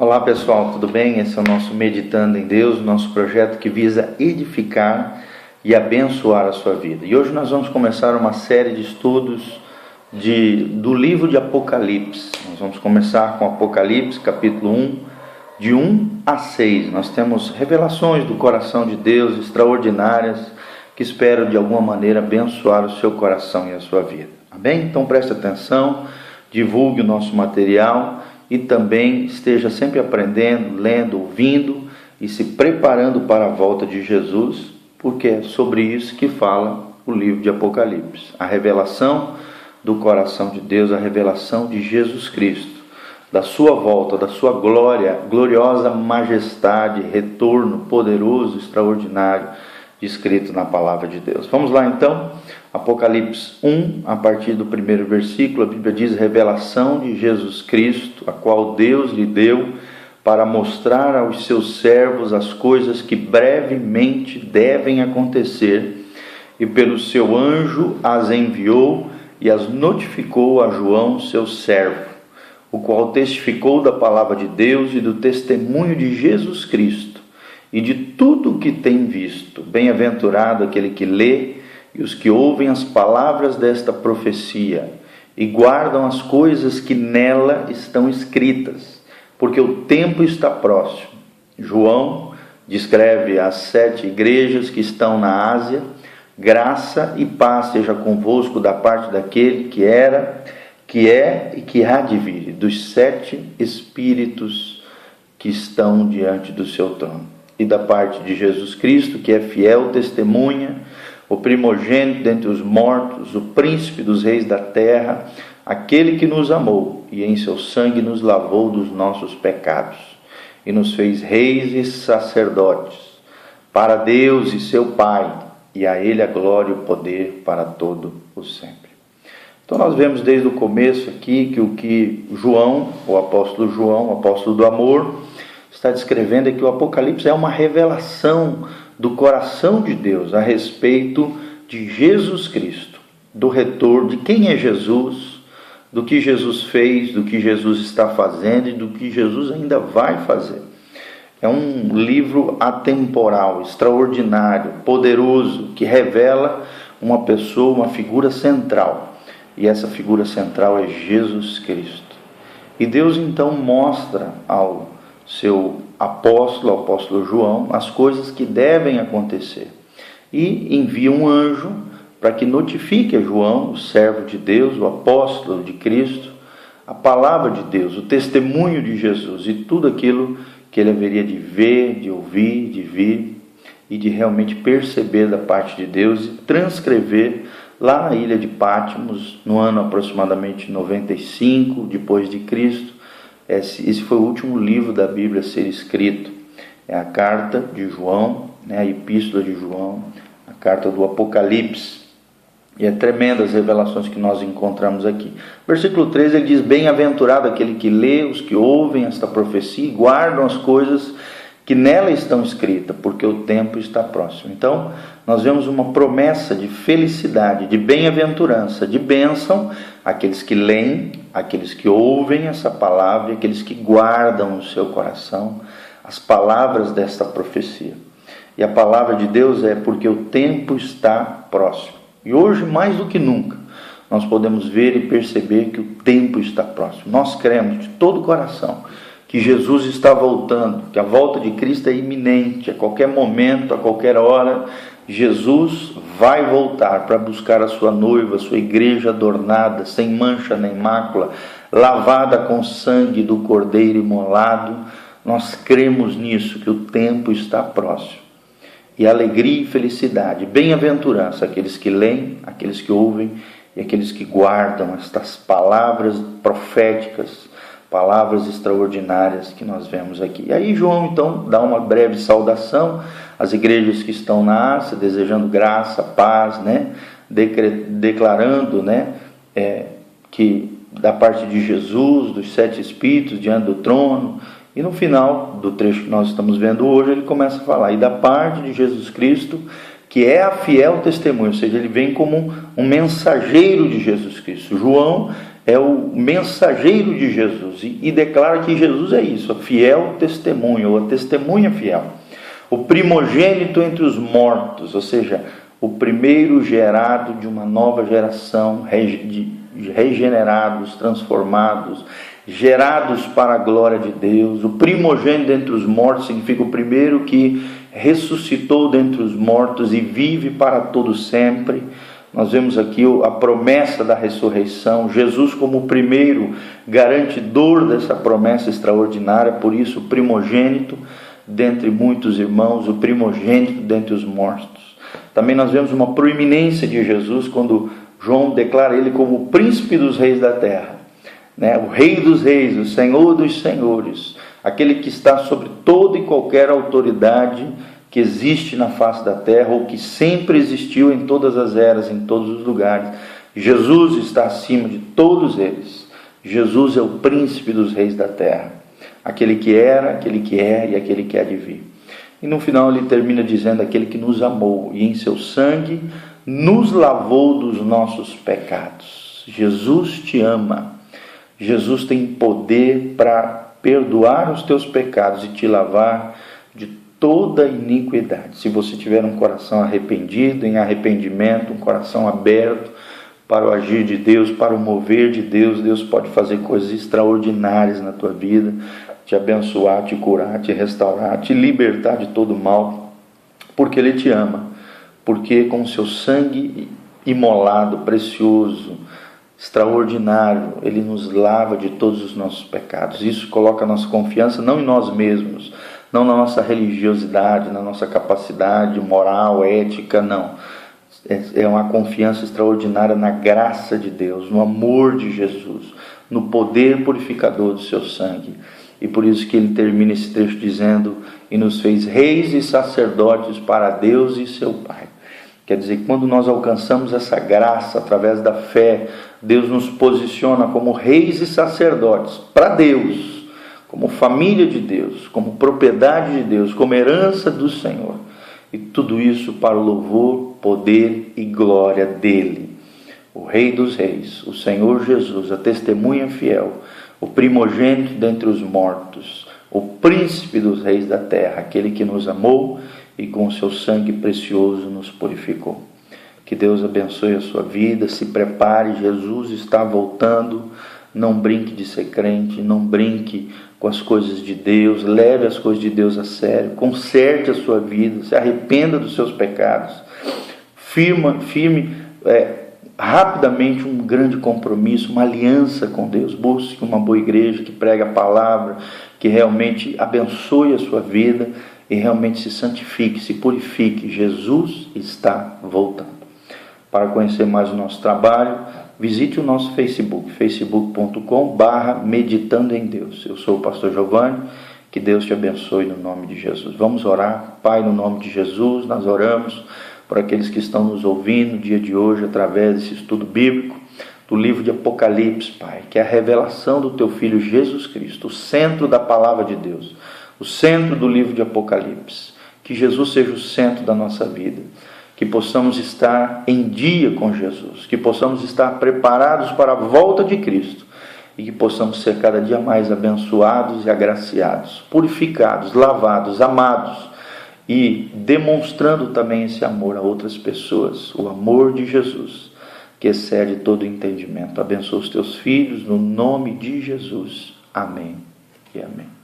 Olá pessoal, tudo bem? Esse é o nosso Meditando em Deus, nosso projeto que visa edificar e abençoar a sua vida. E hoje nós vamos começar uma série de estudos de, do livro de Apocalipse. Nós vamos começar com Apocalipse, capítulo 1, de 1 a 6. Nós temos revelações do coração de Deus extraordinárias que espero de alguma maneira abençoar o seu coração e a sua vida. Amém? Então preste atenção, divulgue o nosso material e também esteja sempre aprendendo, lendo, ouvindo e se preparando para a volta de Jesus, porque é sobre isso que fala o livro de Apocalipse. A revelação do coração de Deus, a revelação de Jesus Cristo, da sua volta, da sua glória, gloriosa majestade, retorno poderoso, extraordinário, descrito na palavra de Deus. Vamos lá então. Apocalipse 1, a partir do primeiro versículo, a Bíblia diz: revelação de Jesus Cristo, a qual Deus lhe deu para mostrar aos seus servos as coisas que brevemente devem acontecer, e pelo seu anjo as enviou e as notificou a João, seu servo, o qual testificou da palavra de Deus e do testemunho de Jesus Cristo e de tudo o que tem visto. Bem-aventurado aquele que lê e os que ouvem as palavras desta profecia e guardam as coisas que nela estão escritas, porque o tempo está próximo. João descreve as sete igrejas que estão na Ásia. Graça e paz seja convosco da parte daquele que era, que é e que há de vir, dos sete espíritos que estão diante do seu trono, e da parte de Jesus Cristo, que é fiel testemunha o primogênito dentre os mortos, o príncipe dos reis da terra, aquele que nos amou e em seu sangue nos lavou dos nossos pecados e nos fez reis e sacerdotes para Deus e seu Pai, e a Ele a glória e o poder para todo o sempre. Então nós vemos desde o começo aqui que o que João, o apóstolo João, o apóstolo do amor, está descrevendo é que o Apocalipse é uma revelação do coração de Deus a respeito de Jesus Cristo, do retorno, de quem é Jesus, do que Jesus fez, do que Jesus está fazendo e do que Jesus ainda vai fazer. É um livro atemporal, extraordinário, poderoso, que revela uma pessoa, uma figura central. E essa figura central é Jesus Cristo. E Deus então mostra ao seu apóstolo, o apóstolo João, as coisas que devem acontecer. E envia um anjo para que notifique a João, o servo de Deus, o apóstolo de Cristo, a palavra de Deus, o testemunho de Jesus e tudo aquilo que ele haveria de ver, de ouvir, de vir e de realmente perceber da parte de Deus e transcrever lá na ilha de Patmos, no ano aproximadamente 95 depois de Cristo, esse, foi o último livro da Bíblia a ser escrito. É a carta de João, né, a epístola de João, a carta do Apocalipse. E é tremenda as revelações que nós encontramos aqui. Versículo 13 ele diz: Bem-aventurado aquele que lê, os que ouvem esta profecia e guardam as coisas que nela estão escritas, porque o tempo está próximo. Então, nós vemos uma promessa de felicidade, de bem-aventurança, de bênção àqueles que leem, àqueles que ouvem essa palavra e aqueles que guardam no seu coração as palavras desta profecia. E a palavra de Deus é porque o tempo está próximo. E hoje, mais do que nunca, nós podemos ver e perceber que o tempo está próximo. Nós cremos de todo o coração que Jesus está voltando, que a volta de Cristo é iminente, a qualquer momento, a qualquer hora, Jesus vai voltar para buscar a sua noiva, a sua igreja adornada, sem mancha nem mácula, lavada com sangue do Cordeiro imolado. Nós cremos nisso, que o tempo está próximo. E alegria e felicidade, bem-aventurança aqueles que leem, aqueles que ouvem e aqueles que guardam estas palavras proféticas palavras extraordinárias que nós vemos aqui. E aí João então dá uma breve saudação às igrejas que estão na Ásia, desejando graça, paz, né? declarando né? É, que da parte de Jesus, dos sete espíritos diante do trono, e no final do trecho que nós estamos vendo hoje, ele começa a falar, e da parte de Jesus Cristo, que é a fiel testemunha, ou seja, ele vem como um, um mensageiro de Jesus Cristo. João é o mensageiro de Jesus e, declara que Jesus é isso, fiel testemunha, ou a testemunha fiel. O primogênito entre os mortos, ou seja, o primeiro gerado de uma nova geração regenerados, transformados, gerados para a glória de Deus. O primogênito entre os mortos significa o primeiro que ressuscitou dentre os mortos e vive para todo sempre. Nós vemos aqui a promessa da ressurreição, Jesus como o primeiro garantidor dessa promessa extraordinária, por isso primogênito dentre muitos irmãos, o primogênito dentre os mortos. Também nós vemos uma proeminência de Jesus quando João declara ele como o príncipe dos reis da terra, né? o rei dos reis, o senhor dos senhores, aquele que está sobre toda e qualquer autoridade que existe na face da terra ou que sempre existiu em todas as eras, em todos os lugares. Jesus está acima de todos eles. Jesus é o príncipe dos reis da terra, aquele que era, aquele que é e aquele que há de vir. E no final ele termina dizendo: aquele que nos amou e em seu sangue nos lavou dos nossos pecados. Jesus te ama. Jesus tem poder para perdoar os teus pecados e te lavar de toda iniquidade. Se você tiver um coração arrependido, em arrependimento, um coração aberto para o agir de Deus, para o mover de Deus, Deus pode fazer coisas extraordinárias na tua vida, te abençoar, te curar, te restaurar, te libertar de todo mal, porque Ele te ama, porque com o seu sangue imolado, precioso, extraordinário, Ele nos lava de todos os nossos pecados. Isso coloca a nossa confiança não em nós mesmos, não na nossa religiosidade, na nossa capacidade moral, ética, não. É, é uma confiança extraordinária na graça de Deus, no amor de Jesus, no poder purificador do seu sangue. E por isso que ele termina esse trecho dizendo: E nos fez reis e sacerdotes para Deus e seu Pai. Quer dizer, quando nós alcançamos essa graça através da fé, Deus nos posiciona como reis e sacerdotes para Deus como família de Deus, como propriedade de Deus, como herança do Senhor. E tudo isso para o louvor, poder e glória dele. O Rei dos Reis, o Senhor Jesus, a testemunha fiel, o primogênito dentre os mortos, o príncipe dos reis da terra, aquele que nos amou e com o seu sangue precioso nos purificou. Que Deus abençoe a sua vida, se prepare, Jesus está voltando. Não brinque de ser crente, não brinque com as coisas de Deus, leve as coisas de Deus a sério, conserte a sua vida, se arrependa dos seus pecados, firma, firme é, rapidamente um grande compromisso, uma aliança com Deus, busque uma boa igreja que prega a palavra, que realmente abençoe a sua vida e realmente se santifique, se purifique. Jesus está voltando. Para conhecer mais o nosso trabalho, visite o nosso Facebook, facebook.com barra meditando em Deus. Eu sou o pastor Giovanni, que Deus te abençoe no nome de Jesus. Vamos orar, Pai, no nome de Jesus, nós oramos por aqueles que estão nos ouvindo no dia de hoje através desse estudo bíblico do livro de Apocalipse, Pai, que é a revelação do teu filho Jesus Cristo, o centro da palavra de Deus, o centro do livro de Apocalipse. Que Jesus seja o centro da nossa vida que possamos estar em dia com Jesus, que possamos estar preparados para a volta de Cristo e que possamos ser cada dia mais abençoados e agraciados, purificados, lavados, amados e demonstrando também esse amor a outras pessoas, o amor de Jesus, que excede todo entendimento. Abençoa os teus filhos no nome de Jesus. Amém e amém.